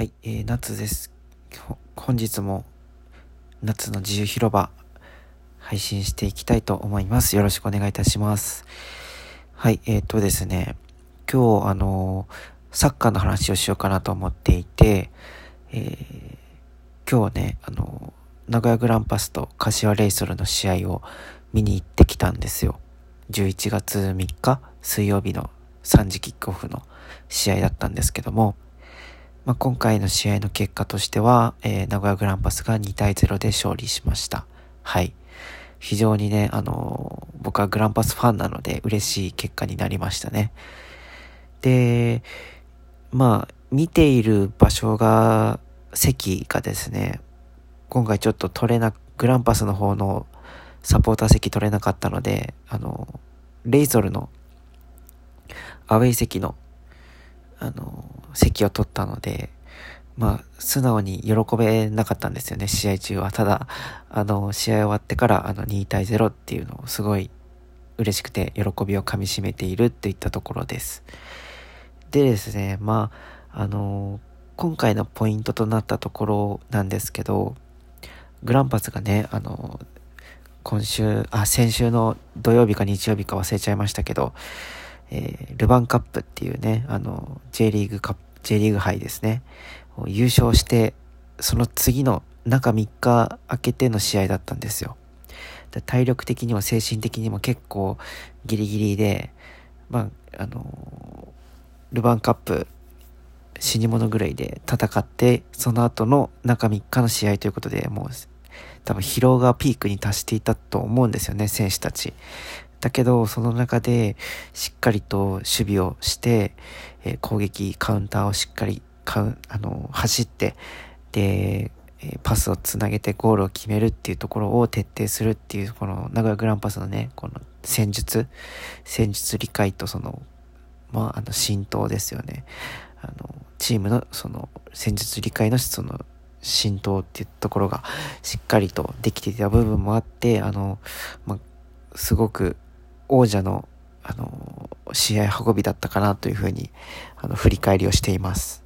はい、えー、夏です。本日も夏の自由広場配信していきたいと思います。よろしくお願いいたします。はい、えー、とですね、今日あのサッカーの話をしようかなと思っていて、えー今日ね、あの名古屋グランパスと柏レイソルの試合を見に行ってきたんですよ。11月3日水曜日の3時キックオフの試合だったんですけども、まあ、今回の試合の結果としては、えー名古屋グランパスが2対0で勝利しました。はい。非常にね、あのー僕はグランパスファンなので嬉しい結果になりましたね。で、まあ、見ている場所が、席がですね、今回ちょっと取れな、グランパスの方のサポーター席取れなかったので、あの、レイソルのアウェイ席のあの、席を取ったので、まあ、素直に喜べなかったんですよね、試合中は。ただ、あの、試合終わってから、あの、2対0っていうのをすごい嬉しくて、喜びをかみしめているっていったところです。でですね、まあ、あの、今回のポイントとなったところなんですけど、グランパスがね、あの、今週、あ、先週の土曜日か日曜日か忘れちゃいましたけど、えールヴァンカップっていうね、あの、J リーグカップ、J リーグ杯ですね、優勝して、その次の中3日明けての試合だったんですよ。体力的にも精神的にも結構ギリギリで、まあ、あの、ルヴァンカップ死に物狂いで戦って、その後の中3日の試合ということで、もう、多分疲労がピークに達していたと思うんですよね、選手たち。だけど、その中で、しっかりと守備をして、えー攻撃、カウンターをしっかり、カウあの、走って、で、えパスをつなげてゴールを決めるっていうところを徹底するっていう、この名古屋グランパスのね、この戦術、戦術理解とその、まあ、あの、浸透ですよね。あの、チームのその戦術理解のその浸透っていうところがしっかりとできていた部分もあって、あの、まあ、すごく王者の、あの、試合運びだったかなというふうに、あの、振り返りをしています。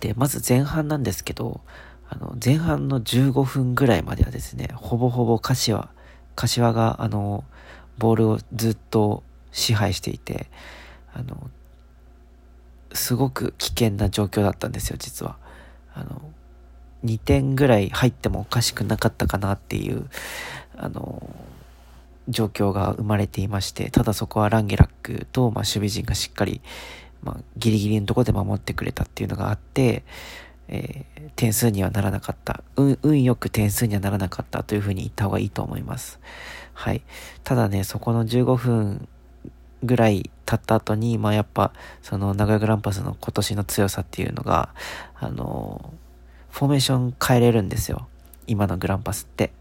で、まず前半なんですけど、あの、前半の15分ぐらいまではですね、ほぼほぼ柏、柏が、あの、ボールをずっと支配していて、あの、すごく危険な状況だったんですよ、実は。あの、2点ぐらい入ってもおかしくなかったかなっていう、あの、状況が生まれていまして、ただそこはランゲラックと、まあ、守備陣がしっかり、まあ、ギリギリのところで守ってくれたっていうのがあって、えー点数にはならなかった。運、運よく点数にはならなかったというふうに言った方がいいと思います。はい。ただね、そこの15分ぐらい経った後に、まあやっぱ、その名古屋グランパスの今年の強さっていうのが、あの、フォーメーション変えれるんですよ。今のグランパスって。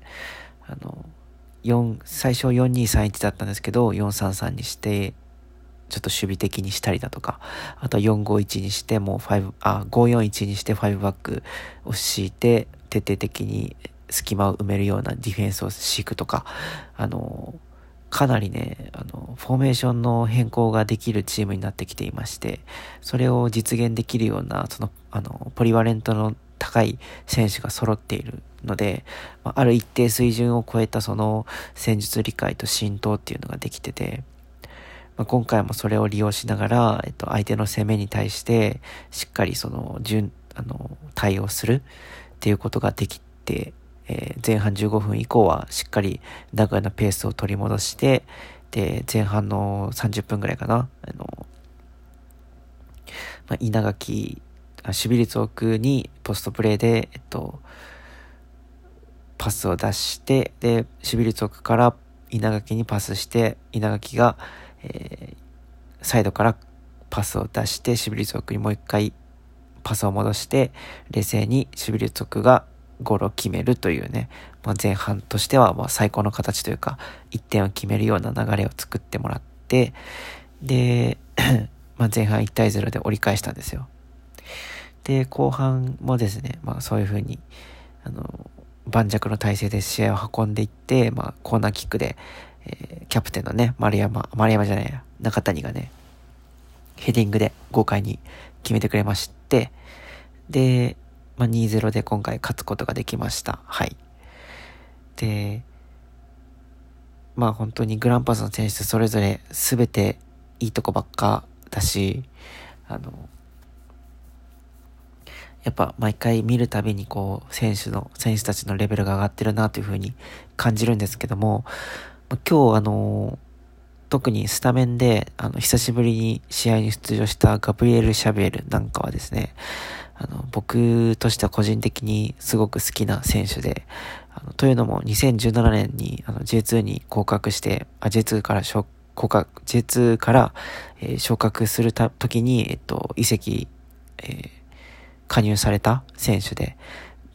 あの、4、最初4231だったんですけど、433にして、ちょっと守備的にしたりだとか、あとは451にしてもう5、あ、541にして5バックを敷いて、徹底的に隙間を埋めるようなディフェンスを敷くとか、あの、かなりね、あの、フォーメーションの変更ができるチームになってきていまして、それを実現できるような、その、あの、ポリバレントの高い選手が揃っているので、まある一定水準を超えたその戦術理解と浸透っていうのができてて、まあ、今回もそれを利用しながら、えっと、相手の攻めに対して、しっかりその、順、あの、対応するっていうことができて、えー前半15分以降はしっかり名古屋のペースを取り戻して、で、前半の30分ぐらいかな、あの、まあ、稲垣、守備率奥にポストプレーで、えっと、パスを出して、で、守備率奥から稲垣にパスして、稲垣が、えーサイドからパスを出して、守備率奥にもう一回パスを戻して、冷静に守備率奥がゴールを決めるというね、まあ、前半としてはまあ最高の形というか、1点を決めるような流れを作ってもらって、で、まあ前半1対0で折り返したんですよ。で、後半もですね、まあそういう風に、あの、盤石の体制で試合を運んでいって、まあコーナーキックで、えーキャプテンのね、丸山、丸山じゃないや、中谷がね、ヘディングで豪快に決めてくれまして、で、まあ、2-0で今回勝つことができました。はい。で、まあ本当にグランパスの選手それぞれ全ていいとこばっかだし、あの、やっぱ毎回見るたびにこう、選手の、選手たちのレベルが上がってるなというふうに感じるんですけども、今日あの、特にスタメンで、あの、久しぶりに試合に出場したガブリエル・シャベールなんかはですね、あの、僕としては個人的にすごく好きな選手で、あのというのも2017年にあの J2 に降格して、J2 から昇降格、J2 から、えー、昇格するた時に、えっと、移籍、えー、加入された選手で、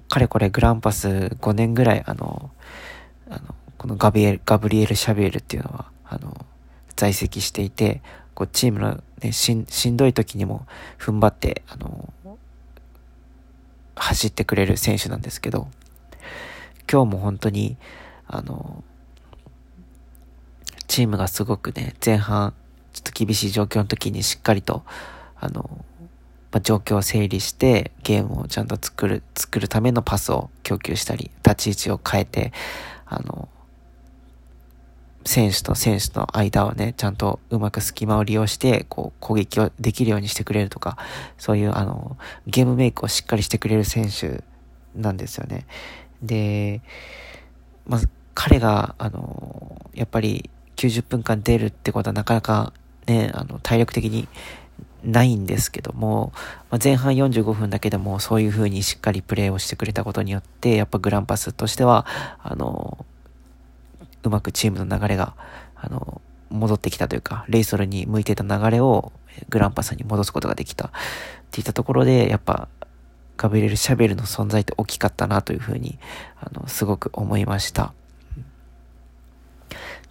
かれこれグランパス5年ぐらい、あの、あの、このガビエル、ガブリエル・シャベールっていうのは、あの、在籍していて、こう、チームのね、しん、しんどい時にも踏ん張って、あの、走ってくれる選手なんですけど、今日も本当に、あの、チームがすごくね、前半、ちょっと厳しい状況の時にしっかりと、あの、まあ、状況を整理して、ゲームをちゃんと作る、作るためのパスを供給したり、立ち位置を変えて、あの、選手と選手の間をね、ちゃんとうまく隙間を利用して、こう、攻撃をできるようにしてくれるとか、そういう、あの、ゲームメイクをしっかりしてくれる選手なんですよね。で、まあ、彼が、あの、やっぱり90分間出るってことはなかなかね、あの、体力的にないんですけども、まあ、前半45分だけでもそういう風にしっかりプレーをしてくれたことによって、やっぱグランパスとしては、あの、うまくチームの流れが、あの、戻ってきたというか、レイソルに向いてた流れをグランパスに戻すことができたっていったところで、やっぱ、ガブリエル・シャベルの存在って大きかったなというふうに、あの、すごく思いました。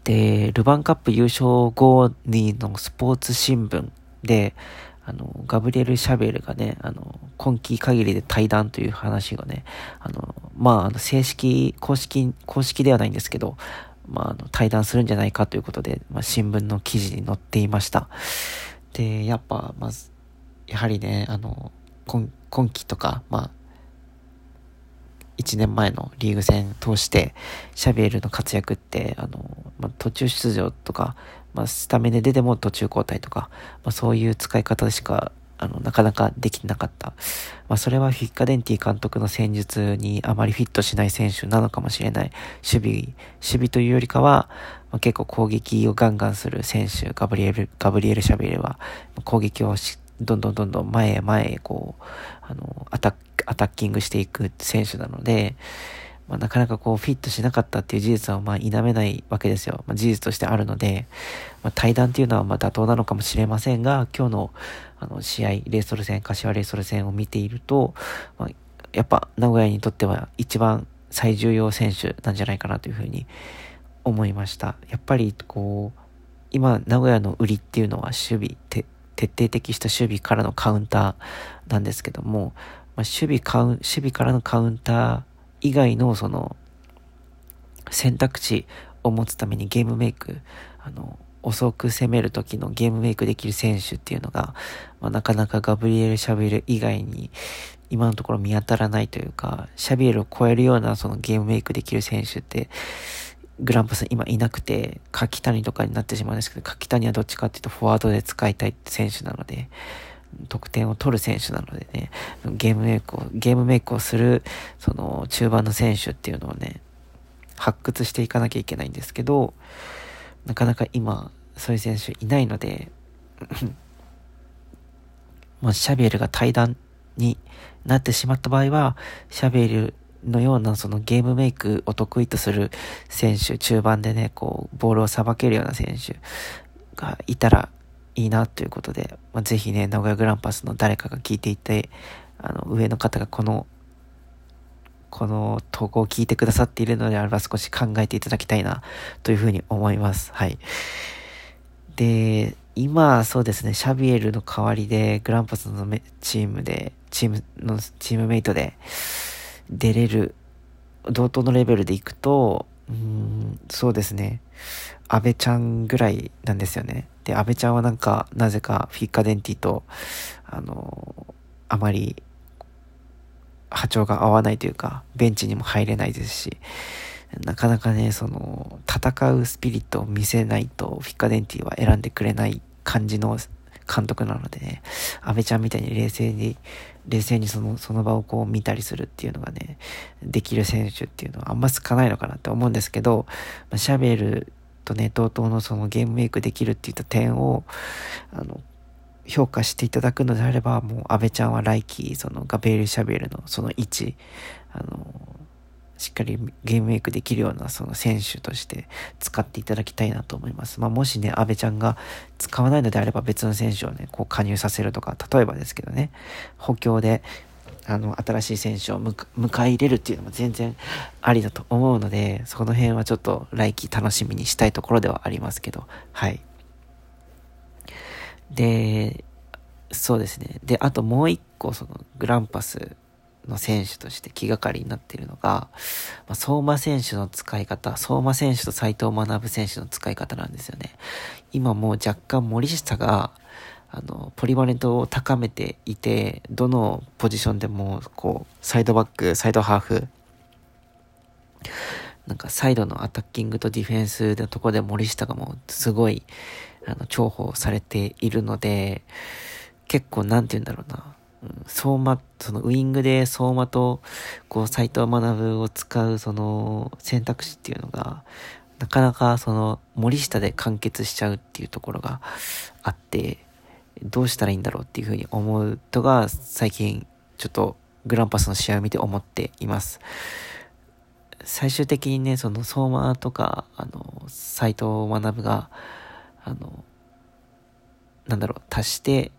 で、ルヴァンカップ優勝後にのスポーツ新聞で、あの、ガブリエル・シャベルがね、あの、今季限りで対談という話がね、あの、まあ、あの、正式、公式、公式ではないんですけど、まあ、あの、対談するんじゃないかということで、まあ、新聞の記事に載っていました。で、やっぱ、まず、やはりね、あの、今、今期とか、まあ、1年前のリーグ戦通して、シャベルの活躍って、あの、まあ、途中出場とか、まあ、スタメンで出ても途中交代とか、まあ、そういう使い方しか、あの、なかなかできなかった。まあ、それはフィッカデンティ監督の戦術にあまりフィットしない選手なのかもしれない。守備、守備というよりかは、まあ、結構攻撃をガンガンする選手、ガブリエル、ガブリエル・シャベルは、攻撃をし、どんどんどんどん前へ前へこう、あの、アタック、アタッキングしていく選手なので、まあ、なかなかこうフィットしなかったっていう事実はまあ否めないわけですよ。まあ、事実としてあるので、まあ、対談っていうのはまあ妥当なのかもしれませんが、今日のあの試合、レイソル戦、柏レイソル戦を見ていると、まあ、やっぱ名古屋にとっては一番最重要選手なんじゃないかなというふうに思いました。やっぱりこう、今名古屋の売りっていうのは守備、徹底的した守備からのカウンターなんですけども、まあ、守備カウ、守備からのカウンター以外のその選択肢を持つためにゲームメイク、あの、遅く攻める時のゲームメイクできる選手っていうのが、まあ、なかなかガブリエル・シャビエル以外に今のところ見当たらないというか、シャビエルを超えるようなそのゲームメイクできる選手って、グランパス今いなくて、柿谷とかになってしまうんですけど、柿谷はどっちかっていうとフォワードで使いたい選手なので、得点を取る選手なのでね、ゲームメイクを、ゲームメイクをする、その中盤の選手っていうのをね、発掘していかなきゃいけないんですけど、なかなか今、そういう選手いないので、まあ、シャビエルが対談になってしまった場合は、シャビエルのようなそのゲームメイクを得意とする選手、中盤でね、こう、ボールをさばけるような選手がいたらいいなということで、まあ、ぜひね、名古屋グランパスの誰かが聞いていて、あの、上の方がこの、この投稿を聞いてくださっているのであれば少し考えていただきたいな、というふうに思います。はい。で、今、そうですね、シャビエルの代わりで、グランパスのチームで、チームの、チームメイトで、出れる、同等のレベルでいくと、うん、そうですね。安倍ちゃんぐらいなんですよね。で、安倍ちゃんはなんか、なぜかフィッカデンティと、あの、あまり波長が合わないというか、ベンチにも入れないですし、なかなかね、その、戦うスピリットを見せないと、フィッカデンティは選んでくれない感じの監督なのでね、安倍ちゃんみたいに冷静に、冷静にその、その場をこう見たりするっていうのがね、できる選手っていうのはあんま少ないのかなって思うんですけど、まあ、シャベルとね、TOTO のそのゲームメイクできるっていった点を、あの、評価していただくのであれば、もう安倍ちゃんは来季、そのガベール・シャベルのその位置、あの、しっかりゲームメイクできるようなその選手として使っていただきたいなと思います。まあ、もしね、安倍ちゃんが使わないのであれば別の選手をね、こう加入させるとか、例えばですけどね、補強で、あの、新しい選手を迎え入れるっていうのも全然ありだと思うので、その辺はちょっと来季楽しみにしたいところではありますけど、はい。で、そうですね。で、あともう一個、その、グランパスの選手として気がかりになっているのが、まあ、相馬選手の使い方、相馬選手と斎藤学選手の使い方なんですよね。今もう若干森下が、あの、ポリバレントを高めていて、どのポジションでも、こう、サイドバック、サイドハーフ、なんかサイドのアタッキングとディフェンスのところで森下がもうすごい、あの、重宝されているので、結構なんて言うんだろうな、相馬、そのウイングで相馬と、こう、斎藤学を使う、その、選択肢っていうのが、なかなか、その、森下で完結しちゃうっていうところがあって、どうしたらいいんだろうっていうふうに思うとが、最近、ちょっと、グランパスの試合を見て思っています。最終的にね、その、相馬とか、あの、斎藤学が、あの、なんだろう、足して、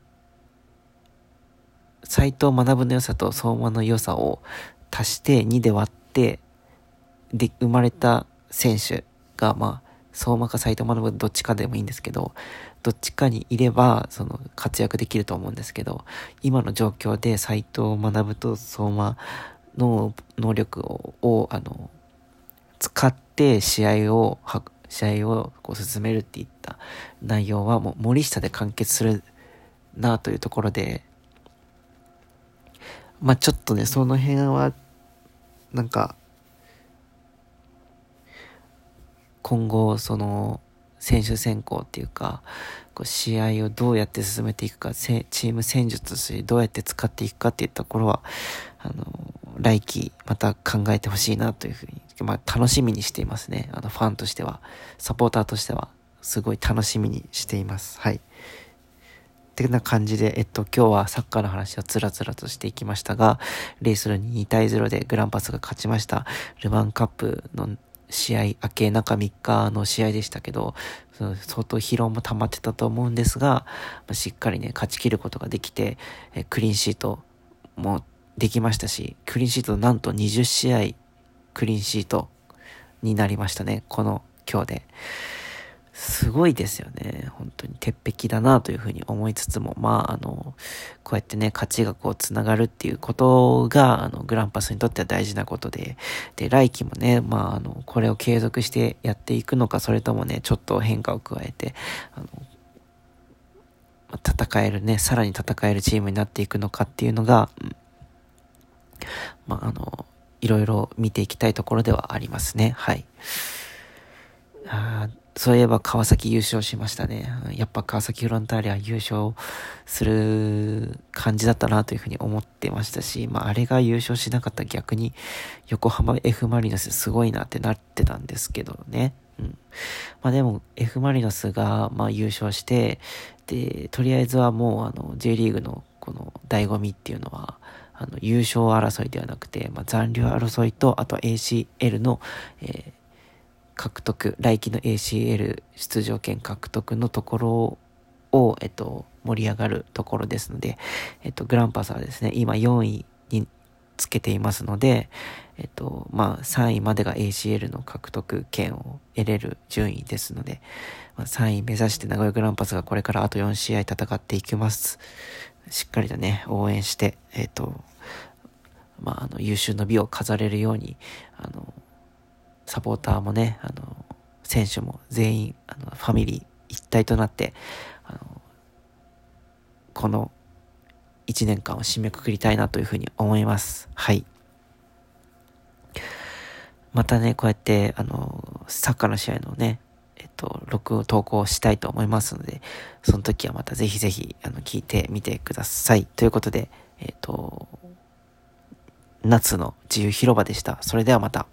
斎藤学の良さと相馬の良さを足して2で割って、で、生まれた選手が、まあ、相馬か斎藤学どっちかでもいいんですけど、どっちかにいれば、その、活躍できると思うんですけど、今の状況で斎藤学と相馬の能力を、あの、使って試合を、試合をこう進めるっていった内容はもう森下で完結するなというところで、まあちょっとね、その辺は、なんか、今後、その、選手選考っていうか、こう試合をどうやって進めていくか、チーム戦術としてどうやって使っていくかっていったところは、あの、来季また考えてほしいなというふうに、まあ楽しみにしていますね。あのファンとしては、サポーターとしては、すごい楽しみにしています。はい。ってな感じで、えっと、今日はサッカーの話をつらつらとしていきましたが、レイスルに2対0でグランパスが勝ちました。ルヴァンカップの試合明け中3日の試合でしたけど、相当疲労も溜まってたと思うんですが、しっかりね、勝ち切ることができて、クリーンシートもできましたし、クリーンシートなんと20試合クリーンシートになりましたね。この今日で。すごいですよね。本当に鉄壁だなというふうに思いつつも、まあ、あの、こうやってね、勝ちがこう繋がるっていうことが、あの、グランパスにとっては大事なことで、で、来季もね、まあ、あの、これを継続してやっていくのか、それともね、ちょっと変化を加えて、あの、戦えるね、さらに戦えるチームになっていくのかっていうのが、うん、まあ、あの、いろいろ見ていきたいところではありますね。はい。そういえば川崎優勝しましたね。やっぱ川崎フロンターレは優勝する感じだったなというふうに思ってましたし、まああれが優勝しなかった逆に横浜 F マリノスすごいなってなってたんですけどね。うん。まあでも F マリノスがまあ優勝して、で、とりあえずはもうあの J リーグのこの醍醐味っていうのは、あの優勝争いではなくて、まあ残留争いと、あと ACL の、えー獲得、来季の ACL 出場権獲得のところを、えっと、盛り上がるところですので、えっと、グランパスはですね、今4位につけていますので、えっと、まあ、3位までが ACL の獲得権を得れる順位ですので、まあ、3位目指して名古屋グランパスがこれからあと4試合戦っていきます。しっかりとね、応援して、えっと、まあ、あの、優秀の美を飾れるように、あの、サポーターもね、あの、選手も全員、あの、ファミリー一体となって、あの、この1年間を締めくくりたいなというふうに思います。はい。またね、こうやって、あの、サッカーの試合のね、えっと、録音投稿したいと思いますので、その時はまたぜひぜひ、あの、聞いてみてください。ということで、えっと、夏の自由広場でした。それではまた。